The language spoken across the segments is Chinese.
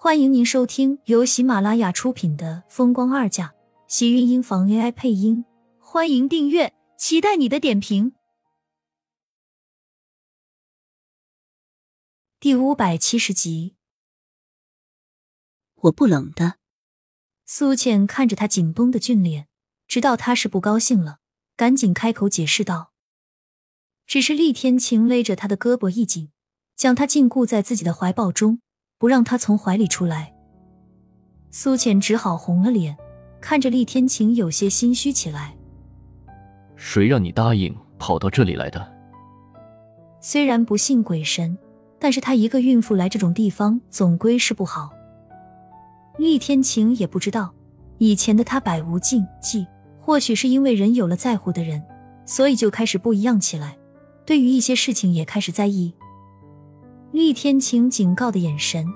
欢迎您收听由喜马拉雅出品的《风光二嫁》，喜运音房 AI 配音。欢迎订阅，期待你的点评。第五百七十集，我不冷的。苏倩看着他紧绷的俊脸，知道他是不高兴了，赶紧开口解释道：“只是厉天晴勒着他的胳膊一紧，将他禁锢在自己的怀抱中。”不让他从怀里出来，苏浅只好红了脸，看着厉天晴有些心虚起来。谁让你答应跑到这里来的？虽然不信鬼神，但是她一个孕妇来这种地方总归是不好。厉天晴也不知道，以前的他百无禁忌，或许是因为人有了在乎的人，所以就开始不一样起来，对于一些事情也开始在意。厉天晴警告的眼神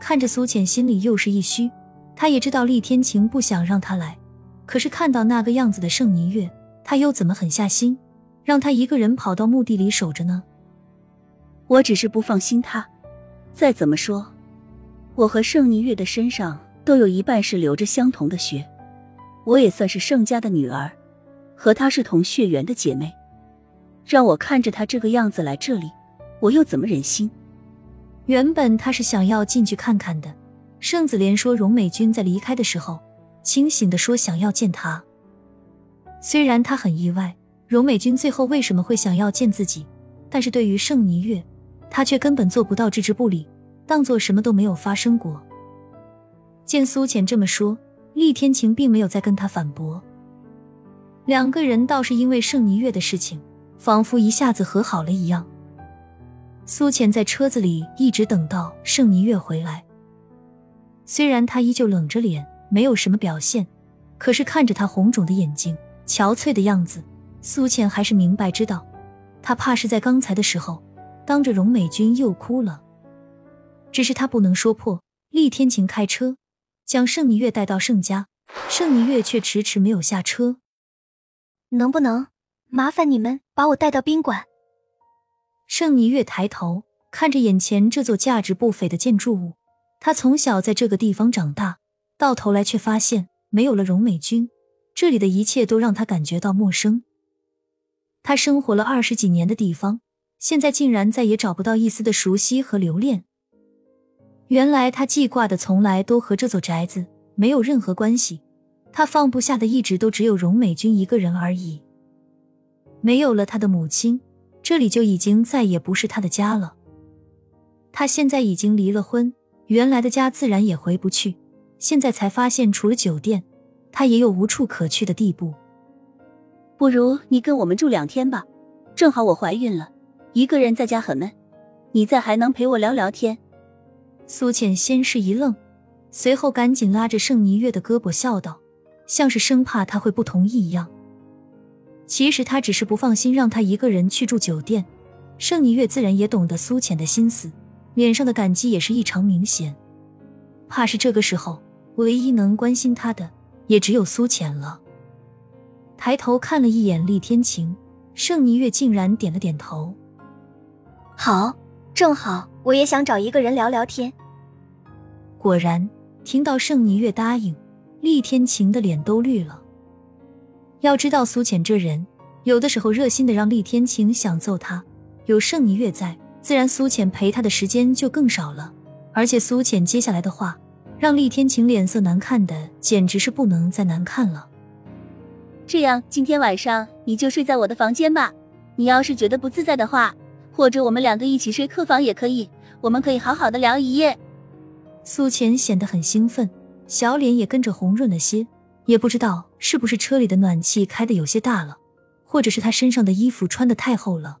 看着苏浅，心里又是一虚。他也知道厉天晴不想让他来，可是看到那个样子的盛霓月，他又怎么狠下心让他一个人跑到墓地里守着呢？我只是不放心他。再怎么说，我和盛霓月的身上都有一半是流着相同的血，我也算是盛家的女儿，和她是同血缘的姐妹。让我看着她这个样子来这里，我又怎么忍心？原本他是想要进去看看的。盛子莲说，荣美君在离开的时候，清醒的说想要见他。虽然他很意外，荣美君最后为什么会想要见自己，但是对于盛霓月，他却根本做不到置之不理，当做什么都没有发生过。见苏浅这么说，厉天晴并没有再跟他反驳。两个人倒是因为盛霓月的事情，仿佛一下子和好了一样。苏浅在车子里一直等到盛霓月回来，虽然他依旧冷着脸，没有什么表现，可是看着他红肿的眼睛、憔悴的样子，苏浅还是明白知道，他怕是在刚才的时候当着荣美君又哭了。只是他不能说破。厉天晴开车将盛霓月带到盛家，盛霓月却迟迟没有下车。能不能麻烦你们把我带到宾馆？盛霓月抬头看着眼前这座价值不菲的建筑物，她从小在这个地方长大，到头来却发现没有了荣美君，这里的一切都让她感觉到陌生。她生活了二十几年的地方，现在竟然再也找不到一丝的熟悉和留恋。原来她记挂的从来都和这座宅子没有任何关系，她放不下的一直都只有荣美君一个人而已。没有了她的母亲。这里就已经再也不是他的家了。他现在已经离了婚，原来的家自然也回不去。现在才发现，除了酒店，他也有无处可去的地步。不如你跟我们住两天吧，正好我怀孕了，一个人在家很闷，你在还能陪我聊聊天。苏浅先是一愣，随后赶紧拉着盛霓月的胳膊笑道，像是生怕他会不同意一样。其实他只是不放心让他一个人去住酒店，盛霓月自然也懂得苏浅的心思，脸上的感激也是异常明显。怕是这个时候唯一能关心他的也只有苏浅了。抬头看了一眼厉天晴，盛霓月竟然点了点头。好，正好我也想找一个人聊聊天。果然，听到盛霓月答应，厉天晴的脸都绿了。要知道苏浅这人，有的时候热心的让厉天晴想揍他。有盛霓月在，自然苏浅陪他的时间就更少了。而且苏浅接下来的话，让厉天晴脸色难看的简直是不能再难看了。这样，今天晚上你就睡在我的房间吧。你要是觉得不自在的话，或者我们两个一起睡客房也可以。我们可以好好的聊一夜。苏浅显得很兴奋，小脸也跟着红润了些。也不知道是不是车里的暖气开的有些大了，或者是他身上的衣服穿的太厚了。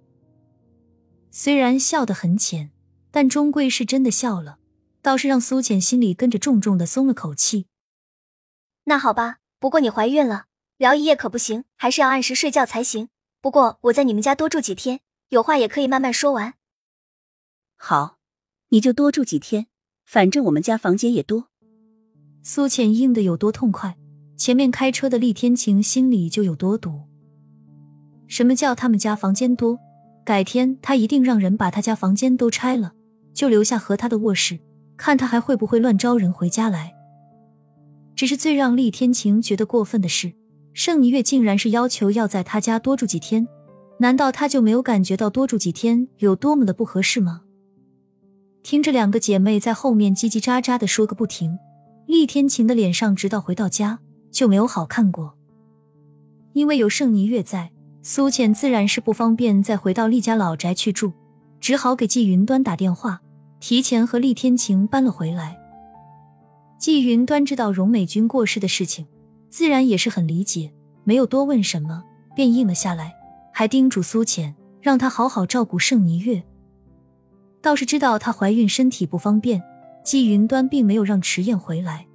虽然笑得很浅，但终归是真的笑了，倒是让苏浅心里跟着重重的松了口气。那好吧，不过你怀孕了，聊一夜可不行，还是要按时睡觉才行。不过我在你们家多住几天，有话也可以慢慢说完。好，你就多住几天，反正我们家房间也多。苏浅应的有多痛快。前面开车的厉天晴心里就有多堵。什么叫他们家房间多？改天他一定让人把他家房间都拆了，就留下和他的卧室。看他还会不会乱招人回家来。只是最让厉天晴觉得过分的是，盛霓月竟然是要求要在他家多住几天，难道他就没有感觉到多住几天有多么的不合适吗？听着两个姐妹在后面叽叽喳喳的说个不停，厉天晴的脸上直到回到家就没有好看过。因为有盛霓月在，苏浅自然是不方便再回到厉家老宅去住，只好给季云端打电话，提前和厉天晴搬了回来。季云端知道荣美君过世的事情，自然也是很理解，没有多问什么，便应了下来，还叮嘱苏浅让她好好照顾盛霓月。倒是知道她怀孕身体不方便，季云端并没有让迟燕回来。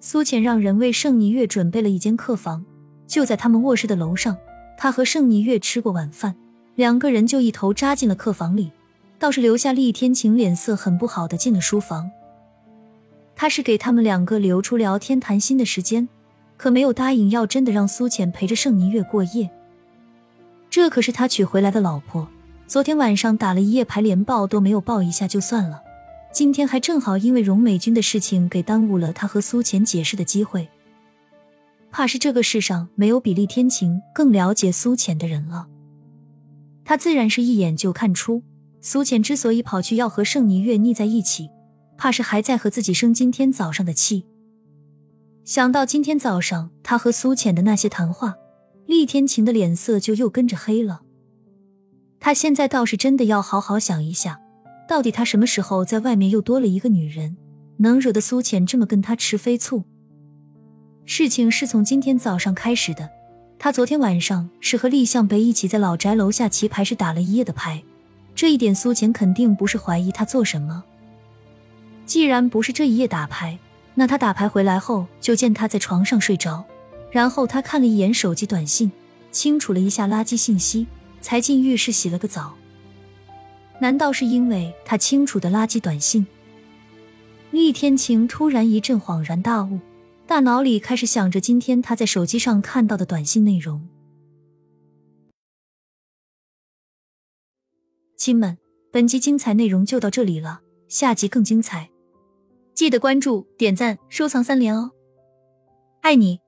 苏浅让人为盛霓月准备了一间客房。就在他们卧室的楼上，他和盛霓月吃过晚饭，两个人就一头扎进了客房里，倒是留下厉天晴脸色很不好的进了书房。他是给他们两个留出聊天谈心的时间，可没有答应要真的让苏浅陪着盛霓月过夜。这可是他娶回来的老婆，昨天晚上打了一夜牌，连抱都没有抱一下就算了，今天还正好因为荣美君的事情给耽误了他和苏浅解释的机会。怕是这个世上没有比厉天晴更了解苏浅的人了。他自然是一眼就看出，苏浅之所以跑去要和盛霓月腻在一起，怕是还在和自己生今天早上的气。想到今天早上他和苏浅的那些谈话，厉天晴的脸色就又跟着黑了。他现在倒是真的要好好想一下，到底他什么时候在外面又多了一个女人，能惹得苏浅这么跟他吃飞醋？事情是从今天早上开始的。他昨天晚上是和厉向北一起在老宅楼下棋牌室打了一夜的牌，这一点苏浅肯定不是怀疑他做什么。既然不是这一夜打牌，那他打牌回来后就见他在床上睡着，然后他看了一眼手机短信，清楚了一下垃圾信息，才进浴室洗了个澡。难道是因为他清楚的垃圾短信？厉天晴突然一阵恍然大悟。大脑里开始想着今天他在手机上看到的短信内容。亲们，本集精彩内容就到这里了，下集更精彩，记得关注、点赞、收藏三连哦！爱你。